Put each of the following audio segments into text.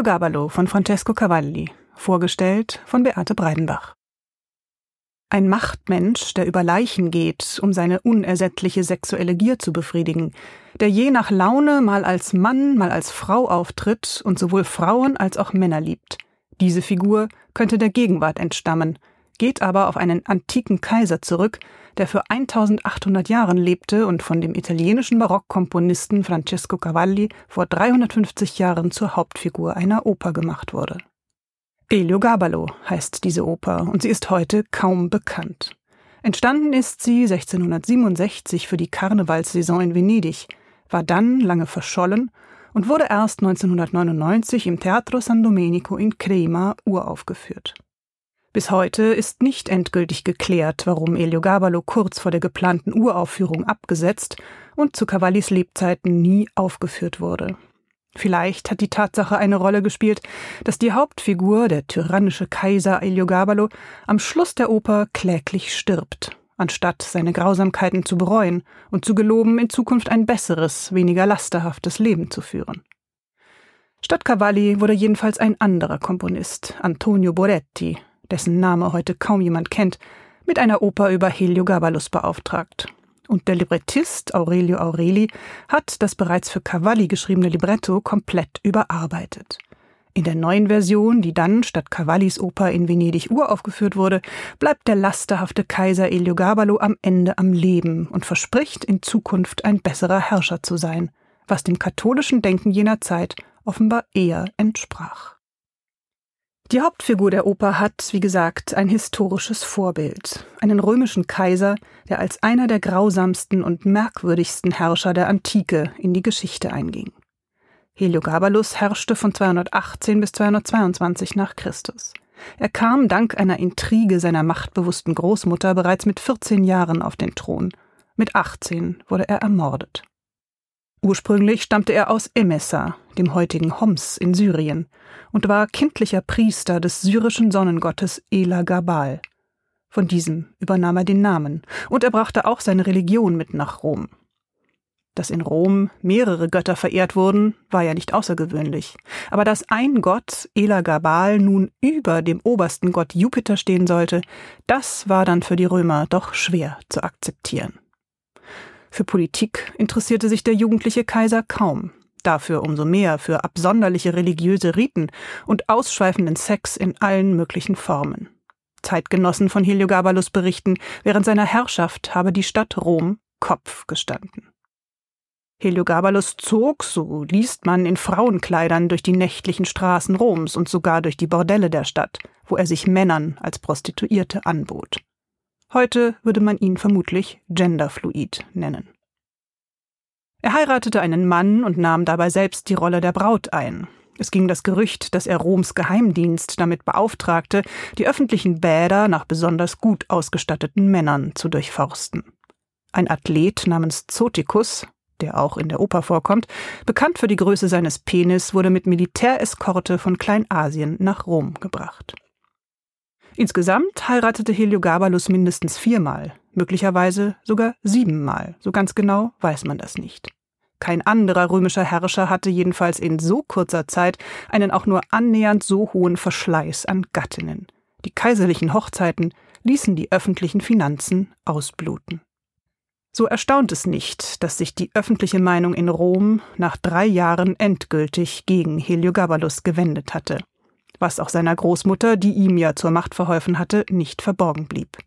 Heliogaballo von Francesco Cavalli, vorgestellt von Beate Breidenbach. Ein Machtmensch, der über Leichen geht, um seine unersättliche sexuelle Gier zu befriedigen, der je nach Laune mal als Mann, mal als Frau auftritt und sowohl Frauen als auch Männer liebt. Diese Figur könnte der Gegenwart entstammen, geht aber auf einen antiken Kaiser zurück, der für 1800 Jahren lebte und von dem italienischen Barockkomponisten Francesco Cavalli vor 350 Jahren zur Hauptfigur einer Oper gemacht wurde. Eliogaballo heißt diese Oper und sie ist heute kaum bekannt. Entstanden ist sie 1667 für die Karnevalssaison in Venedig, war dann lange verschollen und wurde erst 1999 im Teatro San Domenico in Crema uraufgeführt. Bis heute ist nicht endgültig geklärt, warum Eliogaballo kurz vor der geplanten Uraufführung abgesetzt und zu Cavallis Lebzeiten nie aufgeführt wurde. Vielleicht hat die Tatsache eine Rolle gespielt, dass die Hauptfigur, der tyrannische Kaiser Eliogaballo, am Schluss der Oper kläglich stirbt, anstatt seine Grausamkeiten zu bereuen und zu geloben, in Zukunft ein besseres, weniger lasterhaftes Leben zu führen. Statt Cavalli wurde jedenfalls ein anderer Komponist, Antonio Boretti, dessen Name heute kaum jemand kennt, mit einer Oper über Heliogabalus beauftragt und der Librettist Aurelio Aureli hat das bereits für Cavalli geschriebene Libretto komplett überarbeitet. In der neuen Version, die dann statt Cavallis Oper in Venedig uraufgeführt wurde, bleibt der lasterhafte Kaiser Eliogaballo am Ende am Leben und verspricht in Zukunft ein besserer Herrscher zu sein, was dem katholischen Denken jener Zeit offenbar eher entsprach. Die Hauptfigur der Oper hat, wie gesagt, ein historisches Vorbild, einen römischen Kaiser, der als einer der grausamsten und merkwürdigsten Herrscher der Antike in die Geschichte einging. Heliogabalus herrschte von 218 bis 222 nach Christus. Er kam dank einer Intrige seiner machtbewussten Großmutter bereits mit 14 Jahren auf den Thron. Mit 18 wurde er ermordet. Ursprünglich stammte er aus Emessa, dem heutigen Homs in Syrien, und war kindlicher Priester des syrischen Sonnengottes Ela Gabal. Von diesem übernahm er den Namen, und er brachte auch seine Religion mit nach Rom. Dass in Rom mehrere Götter verehrt wurden, war ja nicht außergewöhnlich. Aber dass ein Gott, Ela Gabal, nun über dem obersten Gott Jupiter stehen sollte, das war dann für die Römer doch schwer zu akzeptieren. Für Politik interessierte sich der jugendliche Kaiser kaum, dafür umso mehr für absonderliche religiöse Riten und ausschweifenden Sex in allen möglichen Formen. Zeitgenossen von Heliogabalus berichten, während seiner Herrschaft habe die Stadt Rom Kopf gestanden. Heliogabalus zog, so liest man, in Frauenkleidern durch die nächtlichen Straßen Roms und sogar durch die Bordelle der Stadt, wo er sich Männern als Prostituierte anbot. Heute würde man ihn vermutlich genderfluid nennen. Er heiratete einen Mann und nahm dabei selbst die Rolle der Braut ein. Es ging das Gerücht, dass er Roms Geheimdienst damit beauftragte, die öffentlichen Bäder nach besonders gut ausgestatteten Männern zu durchforsten. Ein Athlet namens Zotikus, der auch in der Oper vorkommt, bekannt für die Größe seines Penis, wurde mit Militäreskorte von Kleinasien nach Rom gebracht. Insgesamt heiratete Heliogabalus mindestens viermal, möglicherweise sogar siebenmal, so ganz genau weiß man das nicht. Kein anderer römischer Herrscher hatte jedenfalls in so kurzer Zeit einen auch nur annähernd so hohen Verschleiß an Gattinnen. Die kaiserlichen Hochzeiten ließen die öffentlichen Finanzen ausbluten. So erstaunt es nicht, dass sich die öffentliche Meinung in Rom nach drei Jahren endgültig gegen Heliogabalus gewendet hatte was auch seiner Großmutter, die ihm ja zur Macht verholfen hatte, nicht verborgen blieb.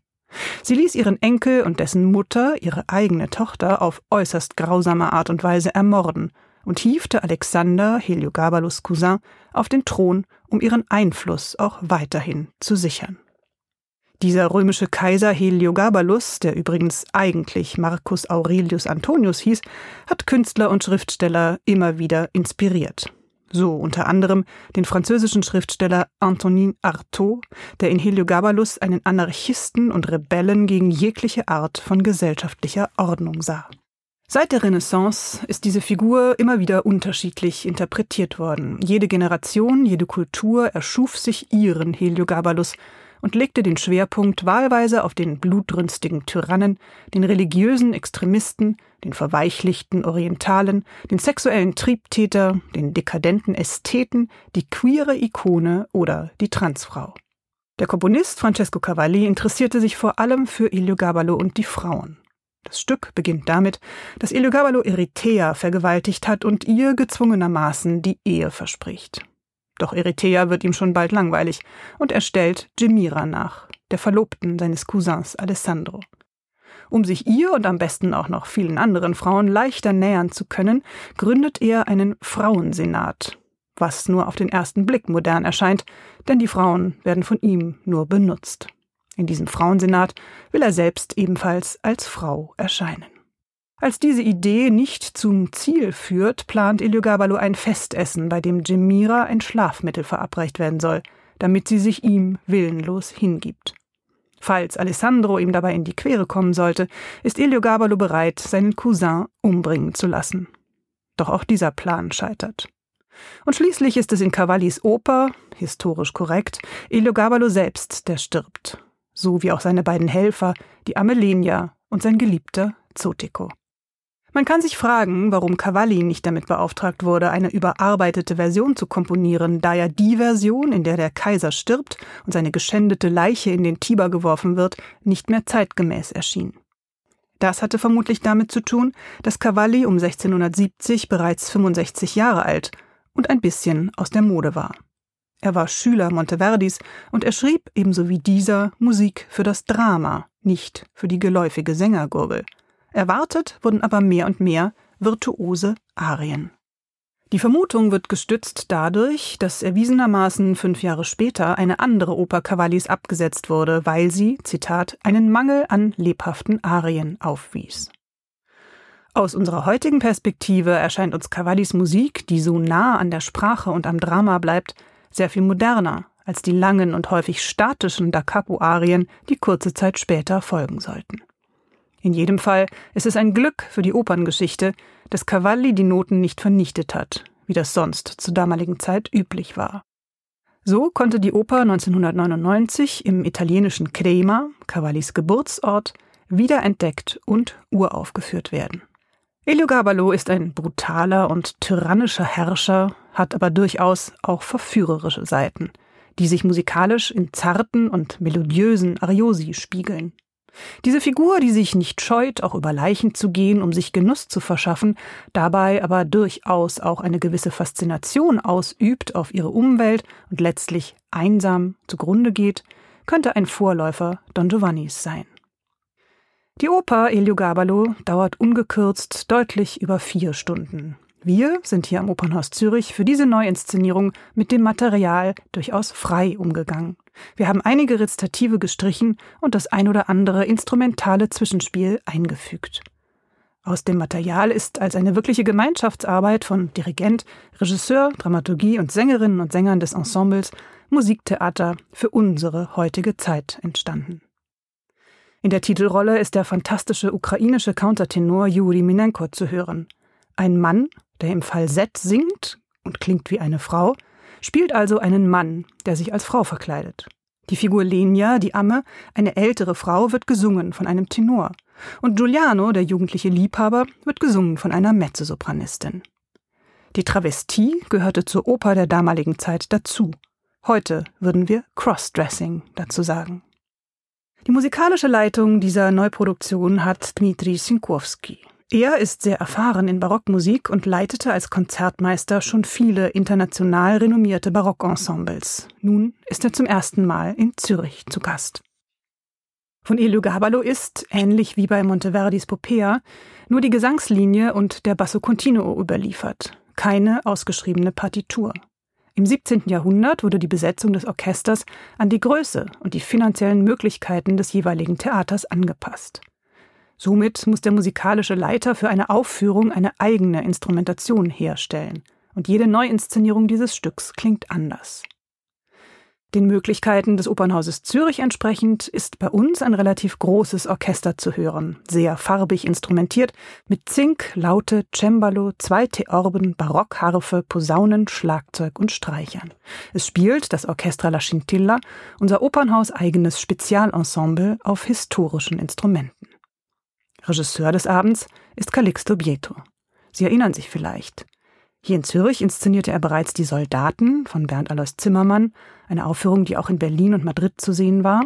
Sie ließ ihren Enkel und dessen Mutter, ihre eigene Tochter, auf äußerst grausame Art und Weise ermorden und hiefte Alexander, Heliogabalus Cousin, auf den Thron, um ihren Einfluss auch weiterhin zu sichern. Dieser römische Kaiser Heliogabalus, der übrigens eigentlich Marcus Aurelius Antonius hieß, hat Künstler und Schriftsteller immer wieder inspiriert so unter anderem den französischen Schriftsteller Antonin Artaud, der in Heliogabalus einen Anarchisten und Rebellen gegen jegliche Art von gesellschaftlicher Ordnung sah. Seit der Renaissance ist diese Figur immer wieder unterschiedlich interpretiert worden. Jede Generation, jede Kultur erschuf sich ihren Heliogabalus, und legte den Schwerpunkt wahlweise auf den blutrünstigen Tyrannen, den religiösen Extremisten, den verweichlichten Orientalen, den sexuellen Triebtäter, den dekadenten Ästheten, die queere Ikone oder die Transfrau. Der Komponist Francesco Cavalli interessierte sich vor allem für Ilio und die Frauen. Das Stück beginnt damit, dass Ilio Eritrea vergewaltigt hat und ihr gezwungenermaßen die Ehe verspricht. Doch Eritrea wird ihm schon bald langweilig und er stellt Jemira nach, der Verlobten seines Cousins Alessandro. Um sich ihr und am besten auch noch vielen anderen Frauen leichter nähern zu können, gründet er einen Frauensenat, was nur auf den ersten Blick modern erscheint, denn die Frauen werden von ihm nur benutzt. In diesem Frauensenat will er selbst ebenfalls als Frau erscheinen. Als diese Idee nicht zum Ziel führt, plant Eliogabalo ein Festessen, bei dem Jemira ein Schlafmittel verabreicht werden soll, damit sie sich ihm willenlos hingibt. Falls Alessandro ihm dabei in die Quere kommen sollte, ist Eliogabalo bereit, seinen Cousin umbringen zu lassen. Doch auch dieser Plan scheitert. Und schließlich ist es in Cavallis Oper, historisch korrekt, Eliogabalo selbst, der stirbt, so wie auch seine beiden Helfer, die Amelenia und sein Geliebter Zotico. Man kann sich fragen, warum Cavalli nicht damit beauftragt wurde, eine überarbeitete Version zu komponieren, da ja die Version, in der der Kaiser stirbt und seine geschändete Leiche in den Tiber geworfen wird, nicht mehr zeitgemäß erschien. Das hatte vermutlich damit zu tun, dass Cavalli um 1670 bereits 65 Jahre alt und ein bisschen aus der Mode war. Er war Schüler Monteverdis und er schrieb ebenso wie dieser Musik für das Drama, nicht für die geläufige Sängergurgel. Erwartet wurden aber mehr und mehr virtuose Arien. Die Vermutung wird gestützt dadurch, dass erwiesenermaßen fünf Jahre später eine andere Oper Cavallis abgesetzt wurde, weil sie, Zitat, einen Mangel an lebhaften Arien aufwies. Aus unserer heutigen Perspektive erscheint uns Cavallis Musik, die so nah an der Sprache und am Drama bleibt, sehr viel moderner als die langen und häufig statischen Da Capo-Arien, die kurze Zeit später folgen sollten. In jedem Fall ist es ein Glück für die Operngeschichte, dass Cavalli die Noten nicht vernichtet hat, wie das sonst zur damaligen Zeit üblich war. So konnte die Oper 1999 im italienischen Crema, Cavallis Geburtsort, wiederentdeckt und uraufgeführt werden. Eliogabalo ist ein brutaler und tyrannischer Herrscher, hat aber durchaus auch verführerische Seiten, die sich musikalisch in zarten und melodiösen Ariosi spiegeln. Diese Figur, die sich nicht scheut, auch über Leichen zu gehen, um sich Genuss zu verschaffen, dabei aber durchaus auch eine gewisse Faszination ausübt auf ihre Umwelt und letztlich einsam zugrunde geht, könnte ein Vorläufer Don Giovannis sein. Die Oper Eliogabalo dauert ungekürzt deutlich über vier Stunden. Wir sind hier am Opernhaus Zürich für diese Neuinszenierung mit dem Material durchaus frei umgegangen. Wir haben einige Rezitative gestrichen und das ein oder andere instrumentale Zwischenspiel eingefügt. Aus dem Material ist als eine wirkliche Gemeinschaftsarbeit von Dirigent, Regisseur, Dramaturgie und Sängerinnen und Sängern des Ensembles Musiktheater für unsere heutige Zeit entstanden. In der Titelrolle ist der fantastische ukrainische Countertenor Juri Minenko zu hören. Ein Mann, der im Falsett singt und klingt wie eine Frau, spielt also einen Mann, der sich als Frau verkleidet. Die Figur Lenia, die Amme, eine ältere Frau, wird gesungen von einem Tenor. Und Giuliano, der jugendliche Liebhaber, wird gesungen von einer Mezzosopranistin. Die Travestie gehörte zur Oper der damaligen Zeit dazu. Heute würden wir Crossdressing dazu sagen. Die musikalische Leitung dieser Neuproduktion hat Dmitri Sinkowski. Er ist sehr erfahren in Barockmusik und leitete als Konzertmeister schon viele international renommierte Barockensembles. Nun ist er zum ersten Mal in Zürich zu Gast. Von Elio Gabalo ist, ähnlich wie bei Monteverdis Popea, nur die Gesangslinie und der Basso Continuo überliefert, keine ausgeschriebene Partitur. Im 17. Jahrhundert wurde die Besetzung des Orchesters an die Größe und die finanziellen Möglichkeiten des jeweiligen Theaters angepasst. Somit muss der musikalische Leiter für eine Aufführung eine eigene Instrumentation herstellen, und jede Neuinszenierung dieses Stücks klingt anders. Den Möglichkeiten des Opernhauses Zürich entsprechend ist bei uns ein relativ großes Orchester zu hören, sehr farbig instrumentiert, mit Zink, Laute, Cembalo, zwei Theorben, Barockharfe, Posaunen, Schlagzeug und Streichern. Es spielt das Orchestra La Scintilla, unser Opernhaus eigenes Spezialensemble auf historischen Instrumenten. Regisseur des Abends ist Calixto Bieto. Sie erinnern sich vielleicht. Hier in Zürich inszenierte er bereits Die Soldaten von Bernd Alois Zimmermann, eine Aufführung, die auch in Berlin und Madrid zu sehen war.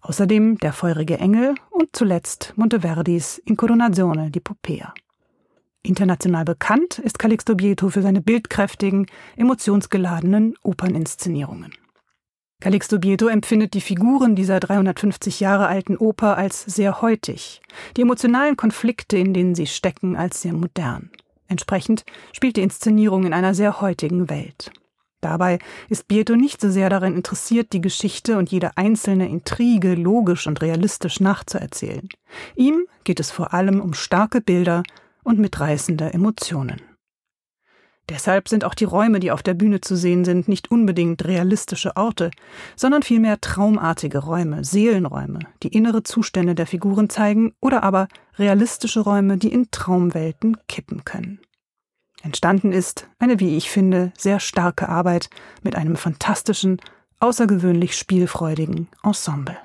Außerdem Der feurige Engel und zuletzt Monteverdis Incoronazione di Popea. International bekannt ist Calixto Bieto für seine bildkräftigen, emotionsgeladenen Operninszenierungen. Calixto Bieto empfindet die Figuren dieser 350 Jahre alten Oper als sehr heutig, die emotionalen Konflikte, in denen sie stecken, als sehr modern. Entsprechend spielt die Inszenierung in einer sehr heutigen Welt. Dabei ist Bieto nicht so sehr daran interessiert, die Geschichte und jede einzelne Intrige logisch und realistisch nachzuerzählen. Ihm geht es vor allem um starke Bilder und mitreißende Emotionen. Deshalb sind auch die Räume, die auf der Bühne zu sehen sind, nicht unbedingt realistische Orte, sondern vielmehr traumartige Räume, Seelenräume, die innere Zustände der Figuren zeigen oder aber realistische Räume, die in Traumwelten kippen können. Entstanden ist eine, wie ich finde, sehr starke Arbeit mit einem fantastischen, außergewöhnlich spielfreudigen Ensemble.